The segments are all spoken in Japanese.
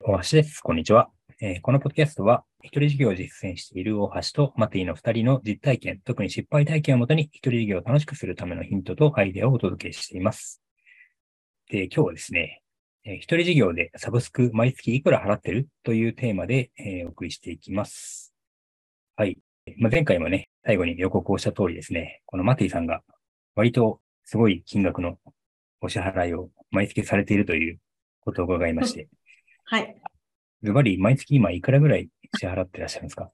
大橋です。こんにちは。えーこのポッドキャストは、一人事業を実践している大橋とマティの二人の実体験、特に失敗体験をもとに一人事業を楽しくするためのヒントとアイデアをお届けしています。で、今日はですね、えー一人事業でサブスク毎月いくら払ってる？というテーマで、えーお送りしていきます。はい。まあ、前回もね、最後に予告をした通りですね、このマティさんが割とすごい金額のお支払いを毎月されているということを伺いまして、はい。ズバリ毎月今いくらぐらい支払ってらっしゃるんですか？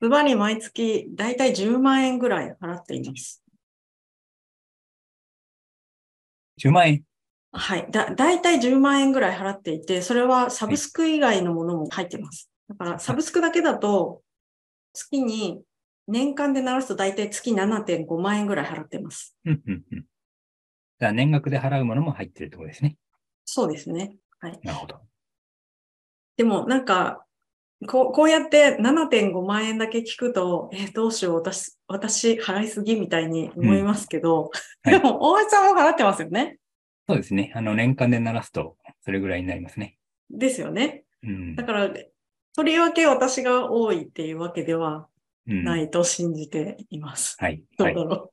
ズバリ毎月だいたい10万円ぐらい払っています。?10 万円？はい。だ、だいたい10万円ぐらい払っていて、それはサブスク以外のものも入ってます。だからサブスクだけだと、月に、年間でならすとだいたい月7.5万円ぐらい払ってます。うんうんうん。だから年額で払うものも入ってるってことですね。そうですね。はい。なるほど。でもなんか、こうこうやって7.5万円だけ聞くと、えーどうしよう、私、私払いすぎみたいに思いますけど、うんはいでも大橋さんも払ってますよね。そうですね。あの、年間で鳴らすと、それぐらいになりますね。ですよね。うんだ。から、とりわけ私が多いっていうわけではうん、ないと信じています。はい。どうはい。だろ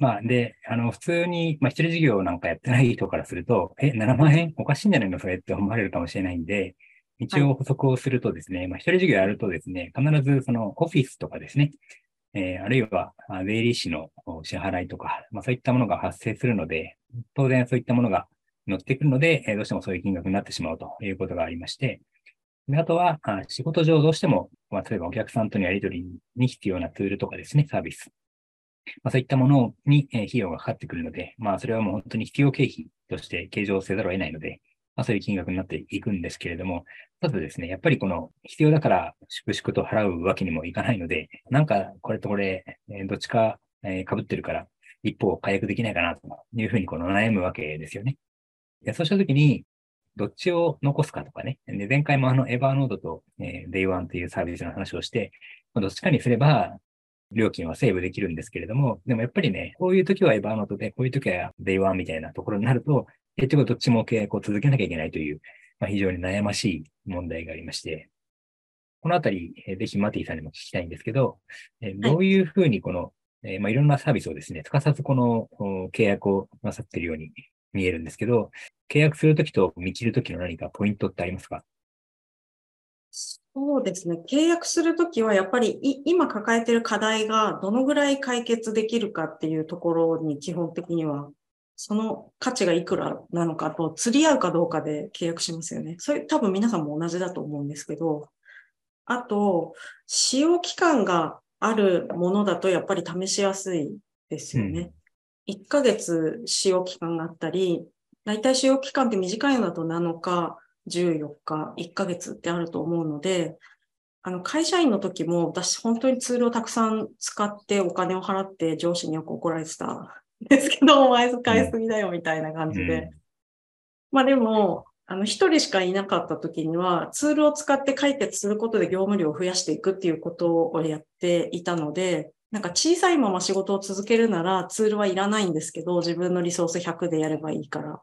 まあ、で、あの、普通に、まあ、一人事業なんかやってない人からすると、え、7万円おかしいんじゃないのそれって思われるかもしれないんで、一応補足をするとですね、まあ、一人事業やるとですね、必ずそのオフィスとかですね、えーあるいは、あ税理士のお支払いとか、まあ、そういったものが発生するので、当然そういったものが乗ってくるので、えーどうしてもそういう金額になってしまうということがありまして、であとは、あ仕事上どうしても、まあ、例えばお客さんとのやり取りに必要なツールとかですね、サービス。まあ、そういったものに、えー費用がかかってくるので、まあ、それはもう本当に必要経費として計上せざるを得ないので、まあ、そういう金額になっていくんですけれども、ただですね、やっぱりこの必要だから粛々と払うわけにもいかないので、なんかこれとこれ、えどっちか、え被ってるから、一方解約できないかなというふうにこの悩むわけですよね。でそうしたときに、どっちを残すかとかね。で前回もあの、エヴァーノードと、えー Day1 というサービスの話をして、どっちかにすれば、料金はセーブできるんですけれども、でもやっぱりね、こういう時はエヴァーノートで、こういう時は Day1 みたいなところになると、結局どっちも契約を続けなきゃいけないという、まあ、非常に悩ましい問題がありまして、このあたり、えーぜひマティさんにも聞きたいんですけど、えーどういうふうにこの、えーまあ、いろんなサービスをですね、つかさずこのお契約をなさっているように見えるんですけど、契約するときと見切るときの何かポイントってありますか？そうですね。契約するときはやっぱりい今抱えている課題がどのぐらい解決できるかっていうところに基本的にはその価値がいくらなのかと釣り合うかどうかで契約しますよね。それ多分皆さんも同じだと思うんですけど、あと、使用期間があるものだとやっぱり試しやすいですよね。1ヶ月使用期間があったり、だいたい使用期間って短いのだと7日、14日、1ヶ月ってあると思うので、あの、会社員の時も私本当にツールをたくさん使ってお金を払って上司によく怒られてたんですけど、お前使いすぎだよみたいな感じで。うんまあでも、あの、一人しかいなかった時には、ツールを使って解決することで業務量を増やしていくっていうことをやっていたので、なんか小さいまま仕事を続けるならツールはいらないんですけど、自分のリソース100でやればいいから。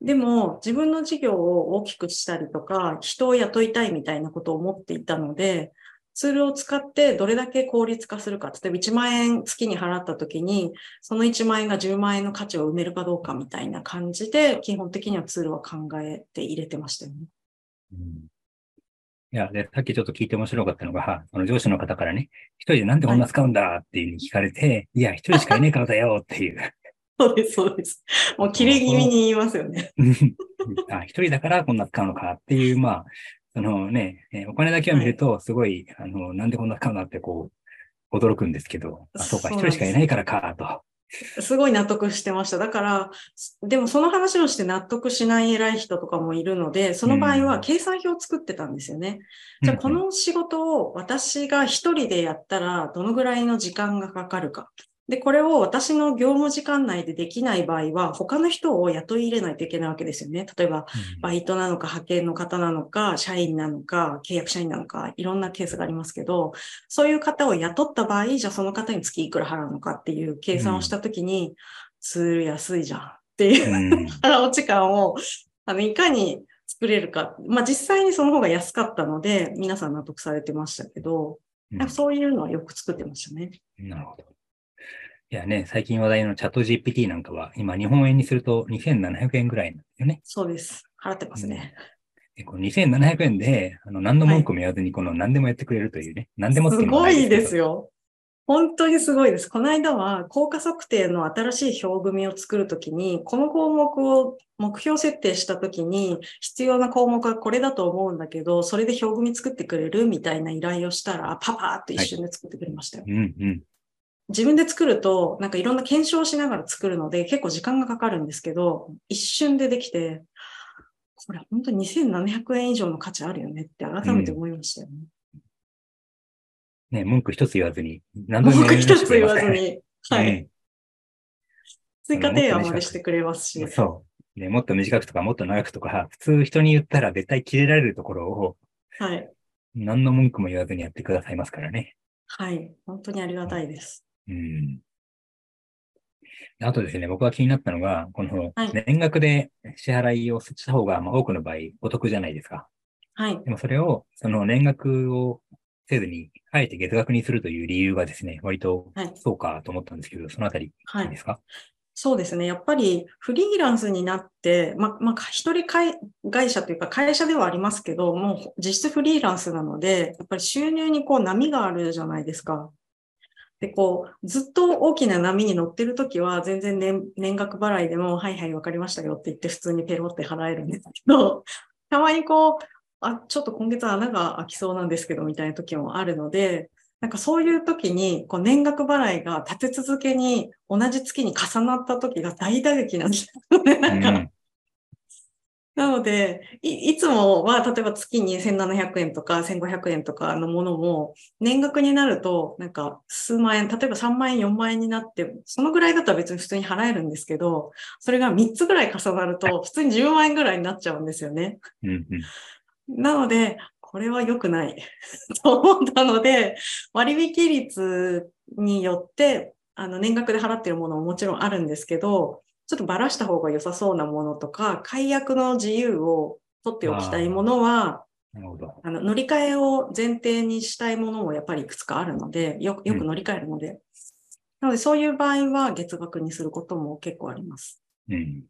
でも、自分の事業を大きくしたりとか、人を雇いたいみたいなことを思っていたので、ツールを使ってどれだけ効率化するか。例えば1万円月に払った時に、その1万円が10万円の価値を埋めるかどうかみたいな感じで、基本的にはツールは考えて入れてましたよね。うんいや、で、さっきちょっと聞いて面白かったのが、その上司の方からね、一人でなんでこんな使うんだっていうふうに聞かれて、い、や、一人しかいないからだよっていう。そうです、そうです。もう切れ気味に言いますよね。あ、一人だからこんな使うのかっていう、まあ、そのね、えーお金だけを見ると、すごい、あの、なんでこんな使うのってこう、驚くんですけど、あ、そうか、一人しかいないからか、と。すごい納得してました。だから、でもその話をして納得しない偉い人とかもいるので、その場合は計算表を作ってたんですよね。じゃあこの仕事を私が一人でやったらどのぐらいの時間がかかるか。で、これを私の業務時間内でできない場合は、他の人を雇い入れないといけないわけですよね。例えば、バイトなのか、派遣の方なのか、社員なのか、契約社員なのか、いろんなケースがありますけど、そういう方を雇った場合、じゃあその方に月いくら払うのかっていう計算をしたときに、ツール安いじゃんっていううん腹落ち感を、あの、いかに作れるか。まあ実際にその方が安かったので、皆さん納得されてましたけど、うんそういうのはよく作ってましたね。なるほど。いやね、最近話題のチャット GPT なんかは、今日本円にすると2700円ぐらいなんですよね。そうです。払ってますね。でこの2700円で、あの、何の文句も言わずに、この何でもやってくれるというね。何でもってすごいですよ。よ。本当にすごいです。この間は効果測定の新しい表組を作るときに、この項目を目標設定したときに必要な項目はこれだと思うんだけど、それで表組作ってくれるみたいな依頼をしたら、パパーっと一瞬で作ってくれましたよ。うんうん。自分で作ると、なんかいろんな検証しながら作るので、結構時間がかかるんですけど、一瞬でできて、これ本当に2700円以上の価値あるよねって改めて思いましたよね。ね、文句一つ言わずに、何度でも文句一つ言わずに、はい。うん追加提案までしてくれますし。そう。ね、もっと短くとか、もっと長くとか、普通人に言ったら絶対切れられるところを、はい。何の文句も言わずにやってくださいますからね。はい。本当にありがたいです。うん。あとですね、僕が気になったのが、このはい年額で支払いをした方が、まあ、多くの場合お得じゃないですか。はい。でもそれを、その年額をせずに、あえて月額にするという理由がですね、割とはいそうかと思ったんですけど、そのあたり、はいいいですか？そうですね。やっぱりフリーランスになって、ま、まあ、一人会会社というか会社ではありますけど、もう実質フリーランスなので、やっぱり収入にこう波があるじゃないですか。で、こう、ずっと大きな波に乗ってるときは、全然年年額払いでも、はいはい、わかりましたよって言って、普通にペロって払えるんですけど、たまにこう、あ、ちょっと今月穴が開きそうなんですけど、みたいな時もあるので、なんかそういう時に、こう年額払いが立て続けに同じ月に重なった時が大打撃なんですよね。なんか、なのでい、いつもは例えば月に1700円とか1500円とかのものも、年額になると、なんか数万円、例えば3万円、4万円になって、そのぐらいだったら別に普通に払えるんですけど、それが3つぐらい重なると、普通に10万円ぐらいになっちゃうんですよね。うんうん。なので、これは良くない。と思ったので、割引率によって、あの、年額で払ってるものももちろんあるんですけど、ちょっとばらした方が良さそうなものとか、解約の自由を取っておきたいものは、なるほど。あの乗り換えを前提にしたいものもやっぱりいくつかあるので、よよく乗り換えるので。なので、そういう場合は月額にすることも結構あります。うん。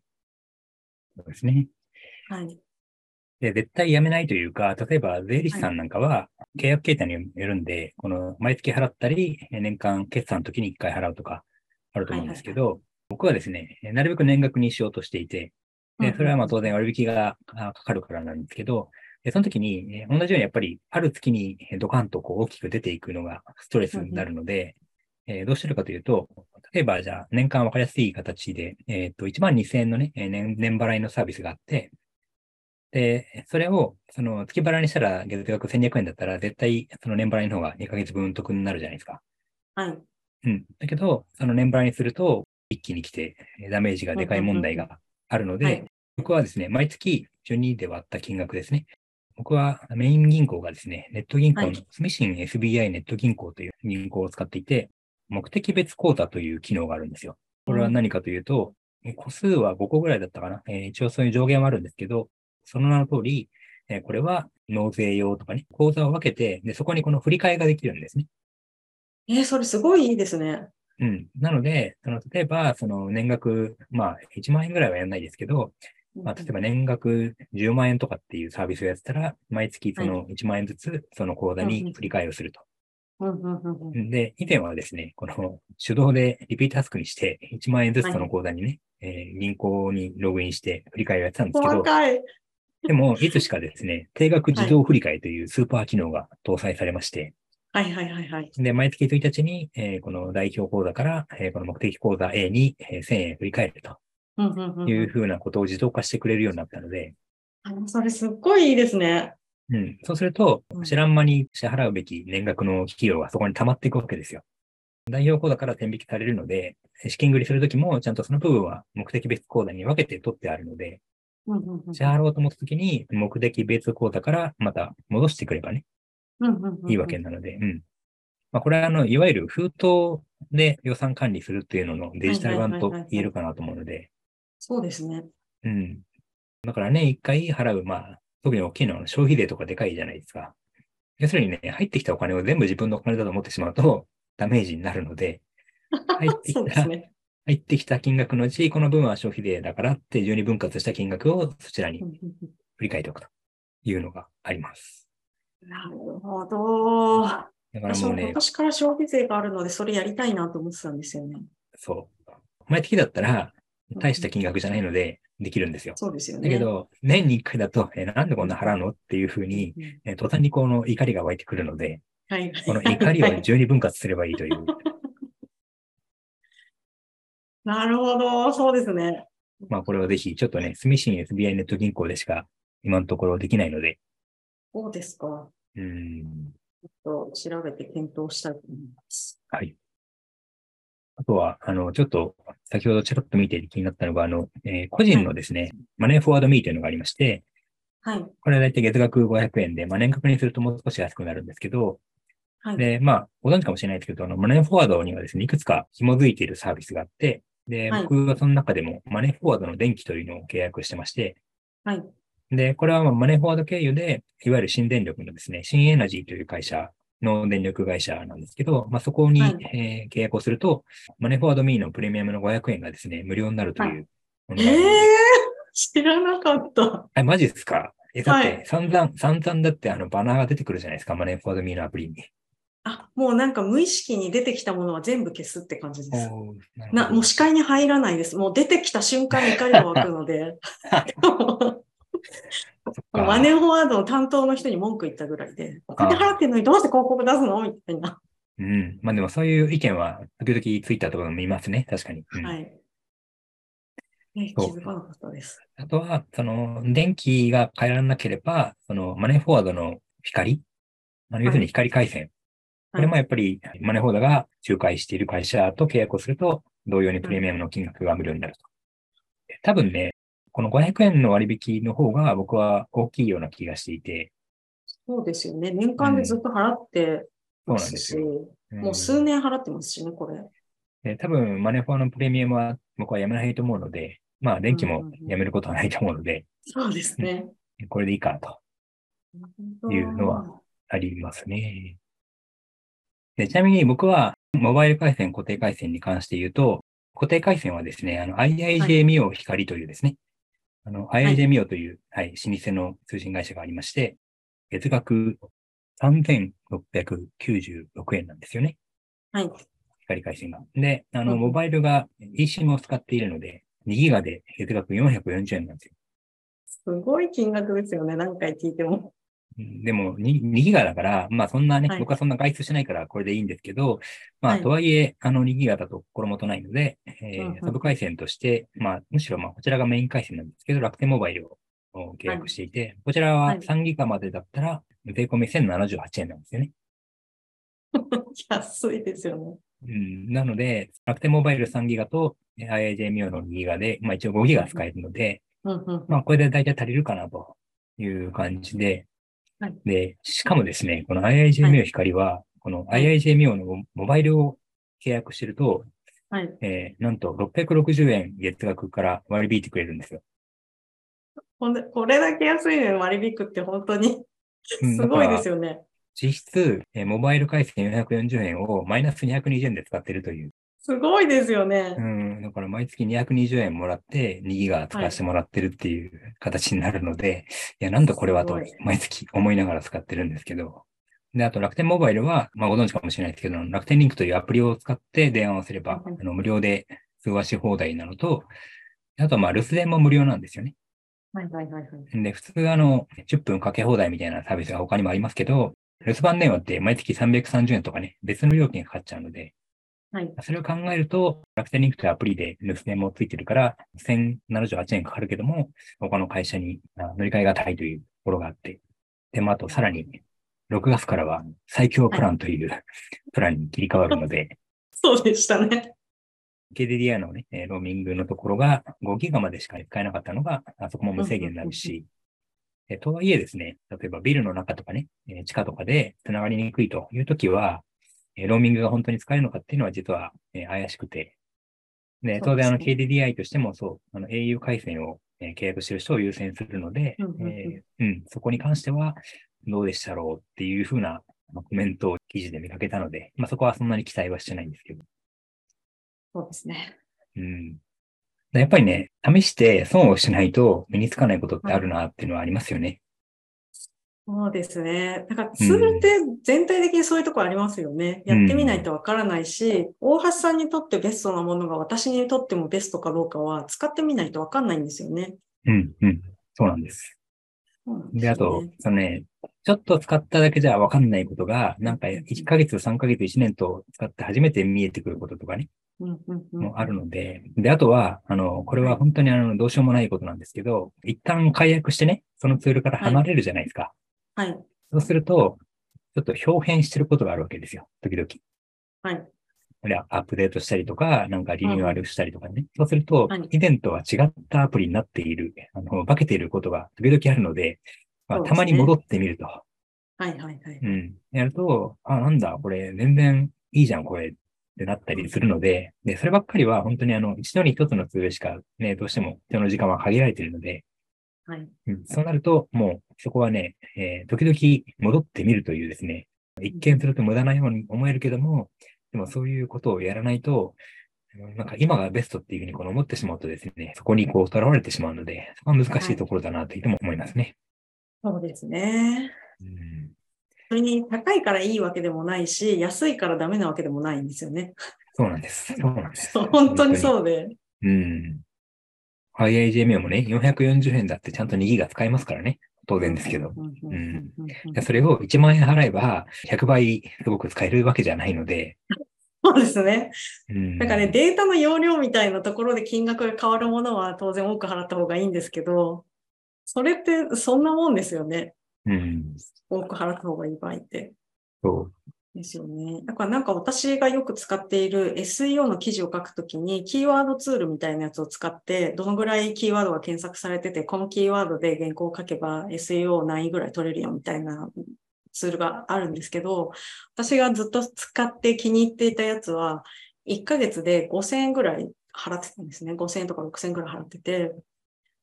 そうですね。はい。で、絶対やめないというか、例えば税理士さんなんかは、契約形態によるんで、この毎月払ったり、年間決算の時に1回払うとかあると思うんですけど、僕はですね、なるべく年額にしようとしていて、で、それはまあ当然割引があかかるからなんですけど、でその時に、えー同じようにやっぱり、ある月にえードカンとこう大きく出ていくのがストレスになるので、えーどうしてるかというと、例えばじゃあ年間わかりやすい形で、えっ、と、1万2000円のね、えー年、年払いのサービスがあって、で、それを、その月払いにしたら月額1200円だったら、絶対その年払いの方が2ヶ月分得になるじゃないですか。はい。うん。だけど、その年払いにすると、一気に来て、えーダメージがでかい問題があるので、はい僕はですね、毎月12で割った金額ですね。僕はメイン銀行がですね、ネット銀行のはいスミシン SBI ネット銀行という銀行を使っていて、目的別口座という機能があるんですよ。これは何かというと、え個数は5個ぐらいだったかな。えー一応そういう上限はあるんですけど、その名の通り、えーこれは納税用とかね、口座を分けて、で、そこにこの振り替えができるんですね。えーそれすごいいいですね。うん。なので、その、例えば、その年額、まあ、1万円ぐらいはやらないですけど、まあ、例えば年額10万円とかっていうサービスをやってたら、毎月その1万円ずつ、その口座に振り替えをすると。で、以前はですね、この手動でリピートタスクにして、1万円ずつその口座にね、えー銀行にログインして振り替えをやってたんですけど。でも、いつしかですね、定額自動振り替えというスーパー機能が搭載されまして、はいはいはいはい。で、毎月1日に、えーこの代表口座から、えーこの目的口座 A に、えー1000円振り替えるとうんうんうんうんいうふうなことを自動化してくれるようになったので、あそれすっごいいいですね。うん、そうするとうん、知らん間に支払うべき年額の費用がそこに溜まっていくわけですよ。代表口座から転引きされるので、資金繰りするときも、ちゃんとその部分は目的別口座に分けて取ってあるので、うんうんうん支払おうと思ったときに、目的別口座からまた戻してくればね、いいわけなので、うん。まあ、これは、あの、いわゆる封筒で予算管理するっていうののデジタル版と言えるかなと思うので、そうですね。うん。だから年1回払う、まあ、特に大きいのは消費税とかでかいじゃないですか。要するにね、入ってきたお金を全部自分のお金だと思ってしまうと、ダメージになるので、入ってきた、ね、入ってきた金額のうち、この分は消費税だからって12分割した金額をそちらに振り返っておくというのがあります。なるほど。だから私ももうね、今年から消費税があるので、それやりたいなと思ってたんですよね。そう。前的だったら、大した金額じゃないので、できるんですよ。そうですよね。だけど、年に1回だと、え、なんでこんな払うのっていうふうに、うん、え途端にこの怒りが湧いてくるので、はい、この怒りを12分割すればいいという。なるほど、そうですね。まあこれはぜひ、ちょっとね、住信 SBI ネット銀行でしか今のところできないので、そうですか？うん。ちょっと調べて検討したいと思います。はい。あとは、あの、ちょっと、先ほどちらっと見て気になったのが、あの、えー個人のですね、マネーフォワードミーというのがありまして、はい。これは大体月額500円で、まあ、年額にするともう少し安くなるんですけど、はい。で、まあ、ご存知かもしれないですけど、あの、マネーフォワードにはですね、いくつか紐づいているサービスがあって、で、はい僕はその中でもマネーフォワードの電気というのを契約してまして、はい。で、これはまあマネーフォワード経由で、いわゆる新電力のですね、新エナジーという会社の電力会社なんですけど、まあ、そこに、はいえー契約をすると、マネーフォワードミーのプレミアムの500円がですね、無料になるというものええがあるので。知らなかった。え、マジですか？え、だっはいて、散々、散々だってあのバナーが出てくるじゃないですか、マネーフォワードミーのアプリに。あ、もうなんか無意識に出てきたものは全部消すって感じです。なもう視界に入らないです。もう出てきた瞬間に怒りが湧くので、マネーフォワードの担当の人に文句言ったぐらいで、お金払ってんのにどうして広告出すの？みたいな。うん。まあでもそういう意見は、時々ツイッターとかでも見ますね。確かに。うんはい。ね、気づかなかったです。あとは、その、電気が変えられなければ、その、マネーフォワードの光、あの要するに光回線。これもやっぱり、マネーフォワードが仲介している会社と契約をすると、同様にプレミアムの金額が無料になると。多分ね、この500円の割引の方が僕は大きいような気がしていて、そうですよね。年間でずっと払ってそうなんますし、ですよ。もう数年払ってますしね、これ。で多分、マネーフォワードのプレミアムは僕はやめないと思うので、まあ、電気もやめることはないと思うので、そうですね。これでいいかというのはありますね。でちなみに僕は、モバイル回線、固定回線に関して言うと、固定回線はですね、あの、IIJ ミオ光というですね、あの、IIJ ミオという、はい、老舗の通信会社がありまして、月額3696円なんですよね。はい。光回線が。で、あの、うんモバイルが eSIM を使っているので、2ギガで月額440円なんですよ。すごい金額ですよね。何回聞いても。うんでも2、2ギガだから、まあそんなね、はい。僕はそんな外出しないからこれでいいんですけど、まあはい。とはいえ、あの2ギガだと心もとないので、えーうんうん。サブ回線として、まあむしろまあこちらがメイン回線なんですけど、楽天モバイルをお契約していて、こちらははい。3ギガまでだったら、税込み1078円なんですよね。安いですよね。うん、なので、楽天モバイル3ギガとえー IIJ ミオの2ギガで、まあ一応5ギガ使えるので、うんうん。まあこれで大体足りるかなという感じで、はいで、しかもですね、この IIJ ミオ光は、このはい IIJ ミオのモバイルを契約してると、はい。えーなんと660円月額から割り引いてくれるんですよ。ほんで、これだけ安いのに割引くって本当にうん すごいですよ。よね。実質、えーモバイル回線440円をマイナス220円で使ってるという。すごいですよねう。ん、だから毎月220円もらって2ギガ使わせてもらってるっていう形になるので、い、や、なんだこれはと毎月思いながら使ってるんですけど。で、あと楽天モバイルは、まあご存知かもしれないですけど、楽天リンクというアプリを使って電話をすれば、うんあの無料で通話し放題なのと、あとはまあ留守電も無料なんですよね。はいはいはいはい。で、普通あの、10分かけ放題みたいなサービスが他にもありますけど、留守番電話って毎月330円とかね、別の料金がかかっちゃうので、はい。それを考えると、楽天リンクというアプリで留守電もついてるから、1078円かかるけども、他の会社にあ乗り換えがたいというところがあって、で、まあ、あとさらに、6月からは最強プランという プランに切り替わるので、そうでしたね。KDDI のね、えーローミングのところが5ギガまでしか使えなかったのが、あそこも無制限になるし、えとはいえですね、例えばビルの中とかね、えー地下とかで繋がりにくいというときは、えーローミングが本当に使えるのかっていうのは実は、えー怪しくて、で、当然あの KDDI としてもそう、あの au 回線をえー契約してる人を優先するので、うんそこに関してはどうでしたろうっていうふうなまあコメントを記事で見かけたので、まあ、そこはそんなに期待はしてないんですけど。そうですね。うん。やっぱりね、試して損をしないと身につかないことってあるなっていうのはありますよね。そうですね。だからツールって全体的にそういうところありますよね。うんやってみないとわからないし、大橋さんにとってベストなものが私にとってもベストかどうかは使ってみないとわかんないんですよね。うん、うん。そうなんです。ですで、よあとね、そのね、ちょっと使っただけじゃわかんないことが、なんか1ヶ月、3ヶ月、1年と使って初めて見えてくることとかね、うんうんうんもあるので、で、あとは、あの、これは本当にあの、どうしようもないことなんですけど、一旦解約してね、そのツールから離れるじゃないですか。はい。そうすると、ちょっと表変してることがあるわけですよ。時々。はい。これはアップデートしたりとか、なんかリニューアルしたりとかね。そうするとはい、以前とは違ったアプリになっている、あの、化けていることが時々あるので、まあ、たまに戻ってみると。はいはいはい。うん。やると、あ、なんだ、これ全然いいじゃん、これってなったりするので、で、そればっかりは本当にあの、一度に一つのツールしかね、どうしても手の時間は限られているので、はい。うん、そうなると、もうそこはね、えー時々戻ってみるというですね、一見すると無駄なように思えるけども、でもそういうことをやらないと、うんなんか今がベストっていうふうにこの思ってしまうとですね、そこにこう囚われてしまうので、そこは難しいところだなというふうにも思いますね。そうですね。うんそれに高いからいいわけでもないし、安いからダメなわけでもないんですよね。そうなんです。そうなんです。本当にう。そうで。うん。IIJMA もね、440円だってちゃんと2ギガ使えますからね。当然ですけど。うんそれを1万円払えば100倍すごく使えるわけじゃないので。そうですね。うん、だからね、データの容量みたいなところで金額が変わるものは当然多く払った方がいいんですけど、それってそんなもんですよね。うん。多く払った方がいい場合って。そう。ですよね。だからなんか私がよく使っている SEO の記事を書くときに、キーワードツールみたいなやつを使って、どのぐらいキーワードが検索されてて、このキーワードで原稿を書けば SEO 何位ぐらい取れるよみたいなツールがあるんですけど、私がずっと使って気に入っていたやつは、1ヶ月で5000円ぐらい払ってたんですね。5000円とか6000円ぐらい払ってて。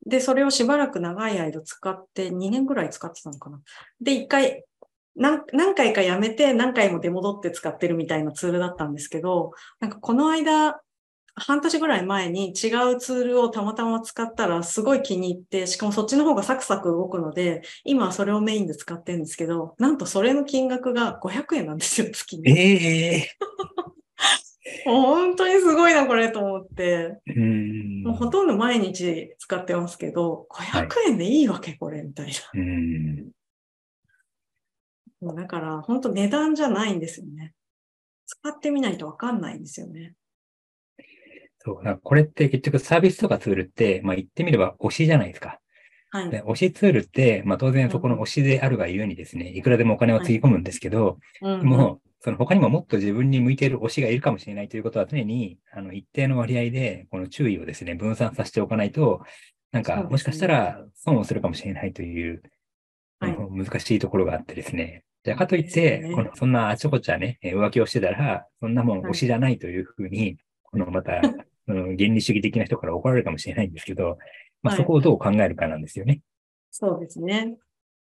で、それをしばらく長い間使って、2年ぐらい使ってたのかな。で、1回何何回かやめて何回も出戻って使ってるみたいなツールだったんですけど、なんかこの間、半年ぐらい前に違うツールをたまたま使ったらすごい気に入って、しかもそっちの方がサクサク動くので、今はそれをメインで使ってるんですけど、なんとそれの金額が500円なんですよ、月に。ええ もう本当にすごいな、これと思って。うん。もうほとんど毎日使ってますけど、500円でいいわけ、これ、みたいな。うん。もうだから、本当値段じゃないんですよね。使ってみないとわかんないんですよね。そう。だからこれって結局サービスとかツールって、まあ言ってみれば推しじゃないですか。はい。で推しツールって、まあ当然そこの推しであるがゆえにですね、いくらでもお金をつぎ込むんですけど、うんうんもう、その他にももっと自分に向いている推しがいるかもしれないということは常に、あの、一定の割合で、この注意をですね、分散させておかないと、なんか、もしかしたら損をするかもしれないという、難しいところがあってですね。じゃあ、かといって、よねこのそんなあちこちはね、えー浮気をしてたら、そんなもんはい推しじゃないというふうに、このまた、そ の原理主義的な人から怒られるかもしれないんですけど、まあ、はいそこをどう考えるかなんですよね。そうですね。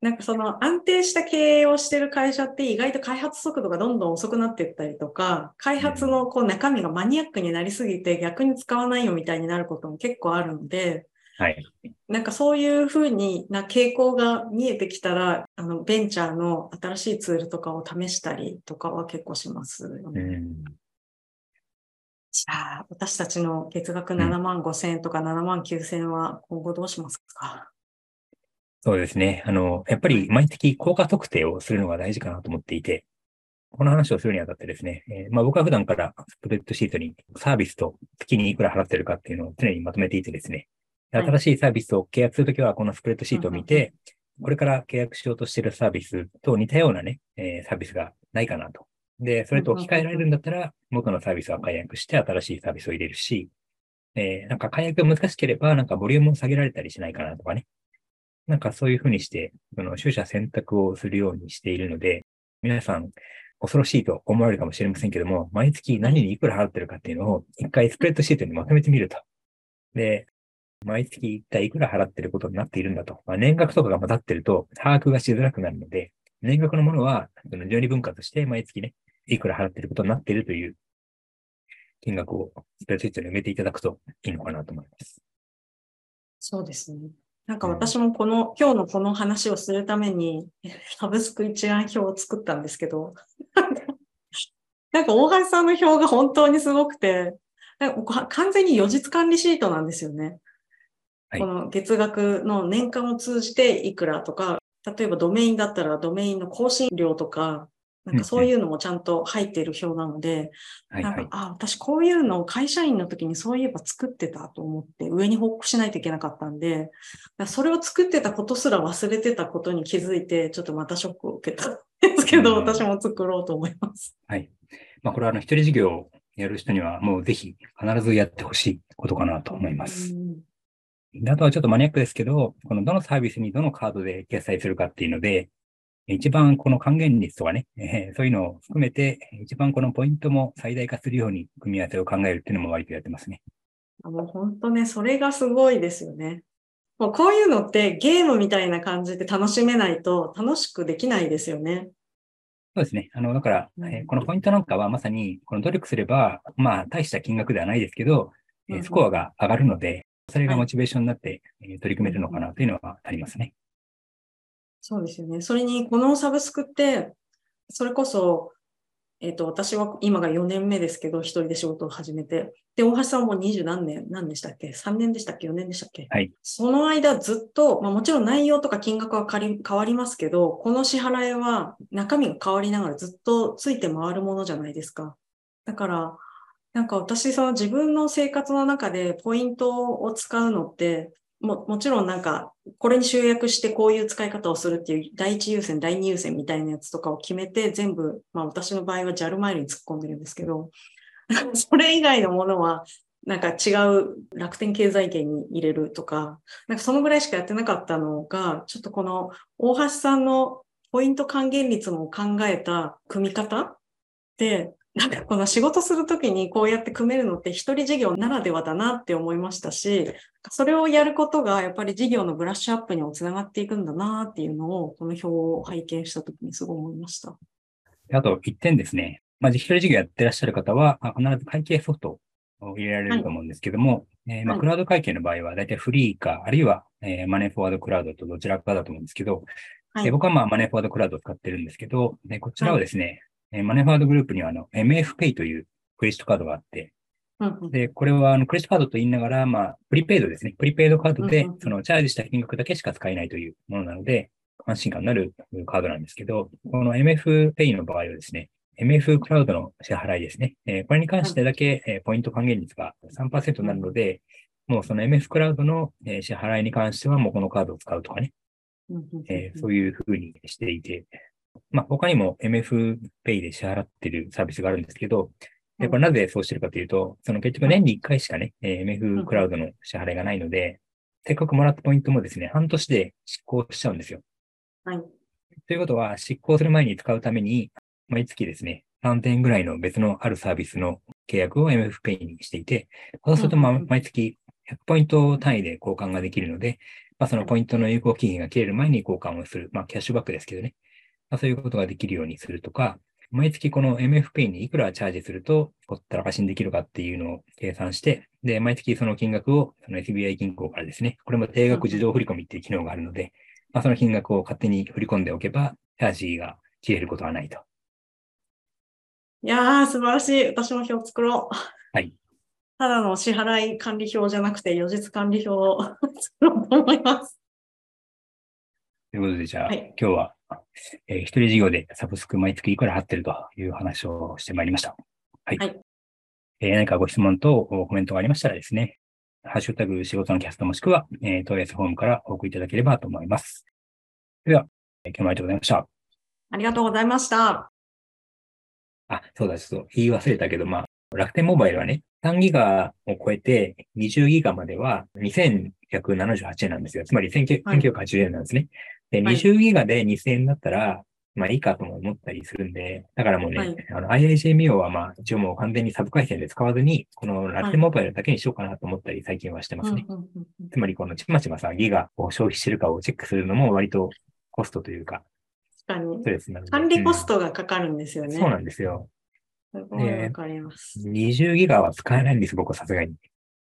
なんかその安定した経営をしてる会社って意外と開発速度がどんどん遅くなっていったりとか、開発のこう中身がマニアックになりすぎて逆に使わないよみたいになることも結構あるので、はい。なんかそういうふうにな傾向が見えてきたら、あのベンチャーの新しいツールとかを試したりとかは結構しますよね。うん。じゃあ、私たちの月額7万5千円とか7万9千円は今後どうしますか？そうですね。あの、やっぱり毎月効果測定をするのが大事かなと思っていて、この話をするにあたってですね、えーまあ僕は普段からスプレッドシートにサービスと月にいくら払ってるかっていうのを常にまとめていてですね、新しいサービスを契約するときはこのスプレッドシートを見うんて、これから契約しようとしているサービスと似たようなね、えーサービスがないかなと。で、それと置き換えられるんだったら、元のサービスは解約して新しいサービスを入れるし、えーなんか解約が難しければ、なんかボリュームを下げられたりしないかなとかね。なんかそういうふうにして、その取捨選択をするようにしているので、皆さん恐ろしいと思われるかもしれませんけども、毎月何にいくら払ってるかっていうのを一回スプレッドシートにまとめてみると。で、毎月一体いくら払ってることになっているんだと。まあ、年額とかが混ざってると把握がしづらくなるので、年額のものは、その12分割として毎月ね、いくら払ってることになっているという金額をスプレッドシートに埋めていただくといいのかなと思います。そうですね。なんか私もこの、うん、今日のこの話をするために、サブスク一覧表を作ったんですけど、なんか大橋さんの表が本当にすごくて、完全に予実管理シートなんですよね。はい、この月額の年間を通じていくらとか、例えばドメインだったらドメインの更新料とか、なんかそういうのもちゃんと入っている表なので、うんうん、なんか、あ、私こういうのを会社員の時にそういえば作ってたと思って上に報告しないといけなかったんで、それを作ってたことすら忘れてたことに気づいて、ちょっとまたショックを受けたんですけど、うん、私も作ろうと思います。はい。まあこれはあの一人事業をやる人にはもうぜひ必ずやってほしいことかなと思います。あとはちょっとマニアックですけど、このどのサービスにどのカードで決済するかっていうので、一番この還元率とかね、えー、そういうのを含めて、一番このポイントも最大化するように組み合わせを考えるっていうのも割とやってますね。もう本当ね、それがすごいですよね。もうこういうのってゲームみたいな感じで楽しめないと楽しくできないですよね。そうですね。あの、だから、えー、このポイントなんかはまさに、この努力すれば、まあ、大した金額ではないですけど、えー、スコアが上がるので、それがモチベーションになって、え取り組めるのかなというのはありますね。そうですよね。それに、このサブスクって、それこそ、えっ、ー、と、私は今が4年目ですけど、一人で仕事を始めて。で、大橋さんも二十何年、何でしたっけ ?3 年でしたっけ ?4 年でしたっけ？はい。その間ずっと、まあもちろん内容とか金額は変わりますけど、この支払いは中身が変わりながらずっとついて回るものじゃないですか。だから、なんか私、その自分の生活の中でポイントを使うのって、も、もちろんなんか、これに集約してこういう使い方をするっていう第一優先、第二優先みたいなやつとかを決めて全部、まあ私の場合は JAL マイルに突っ込んでるんですけど、それ以外のものはなんか違う楽天経済圏に入れるとか、なんかそのぐらいしかやってなかったのが、ちょっとこの大橋さんのポイント還元率も考えた組み方で、なんかこの仕事するときにこうやって組めるのって一人事業ならではだなって思いましたし、それをやることがやっぱり事業のブラッシュアップにもつながっていくんだなっていうのを、この表を拝見したときにすごい思いました。あと一点ですね。まあ、一人事業やってらっしゃる方は、必ず会計ソフトを入れられると思うんですけども、はい、えー、まあ、クラウド会計の場合は、だいたいフリーか、あるいは、えー、マネーフォワードクラウドとどちらかだと思うんですけど、はい、僕はまあマネーフォワードクラウドを使ってるんですけど、でこちらはですね、えマネーファードグループにはあの MFPay というクレジットカードがあって、で、これはあのクレジットカードと言いながら、まあ、プリペイドですね。プリペイドカードで、そのチャージした金額だけしか使えないというものなので、安心感のあるカードなんですけど、この MFPay の場合はですね、MF クラウドの支払いですね。えー、これに関してだけ、えー、ポイント還元率が3%になるので、もうその MF クラウドの、えー、支払いに関してはもうこのカードを使うとかね。えー、そういうふうにしていて、まあ、他にも MFPay で支払っているサービスがあるんですけど、やっぱなぜそうしてるかというと、その結局年に1回しかね、MF クラウドの支払いがないので、せっかくもらったポイントもですね、半年で執行しちゃうんですよ。はい。ということは、執行する前に使うために、毎月ですね、3点ぐらいの別のあるサービスの契約を MFPay にしていて、そうすると、まあ、毎月100ポイント単位で交換ができるので、まあ、そのポイントの有効期限が切れる前に交換をする。まあ、キャッシュバックですけどね。まあ、そういうことができるようにするとか、毎月この MFP にいくらチャージすると、ほったらかしにできるかっていうのを計算して、で、毎月その金額をその SBI 銀行からですね、これも定額自動振込っていう機能があるので、まあ、その金額を勝手に振り込んでおけば、チャージが切れることはないと。いやー、素晴らしい。私も表作ろう。はい。ただの支払い管理表じゃなくて、予実管理表を 作ろうと思います。ということで、じゃあ、はい、今日は、えー、一人事業でサブスク毎月いくら払ってるという話をしてまいりました。はい。はい、えー、何かご質問とコメントがありましたらですね、ハッシュタグ仕事のキャストもしくは、えー、問い合わせフォームからお送りいただければと思います。では、えー、今日もありがとうございました。ありがとうございました。あ、そうだ、ちょっと言い忘れたけど、まあ、楽天モバイルはね、3ギガを超えて20ギガまでは2178円なんですよ。つまり1980円なんですね。で、20ギガで2000円だったら、まあいいかとも思ったりするんで、だからもうね、はいあの IIJMIO はまあ一応もう完全にサブ回線で使わずに、この楽天モバイルだけにしようかなと思ったり最近はしてますね。うんうんうんうんつまりこのちまちまさ、ギガを消費してるかをチェックするのも割とコストというか、確かにスト。レスなので。管理コストがかかるんですよね。うんそうなんですよ。すごいわかります。20ギガは使えないんです、僕はさすがに。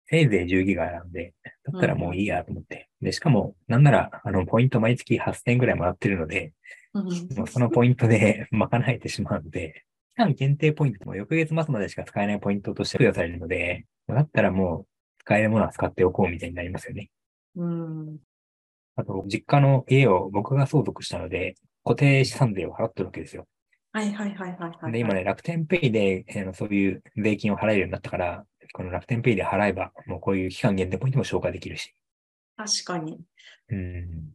せいぜい10ギガなんで、だったらもういいやと思って。で、しかも、なんなら、あの、ポイント毎月8000円ぐらいもらってるので、うんもうそのポイントで 賄えてしまうので、期間限定ポイントも翌月末までしか使えないポイントとして付与されるので、だったらもう使えるものは使っておこうみたいになりますよね。うん。あと、実家の家を僕が相続したので、固定資産税を払ってるわけですよ。はいはいはいはいはい。で、今ね、楽天ペイで、えーそういう税金を払えるようになったから、この楽天ペイで払えば、もうこういう期間限定ポイントも消化できるし。確かに。うん。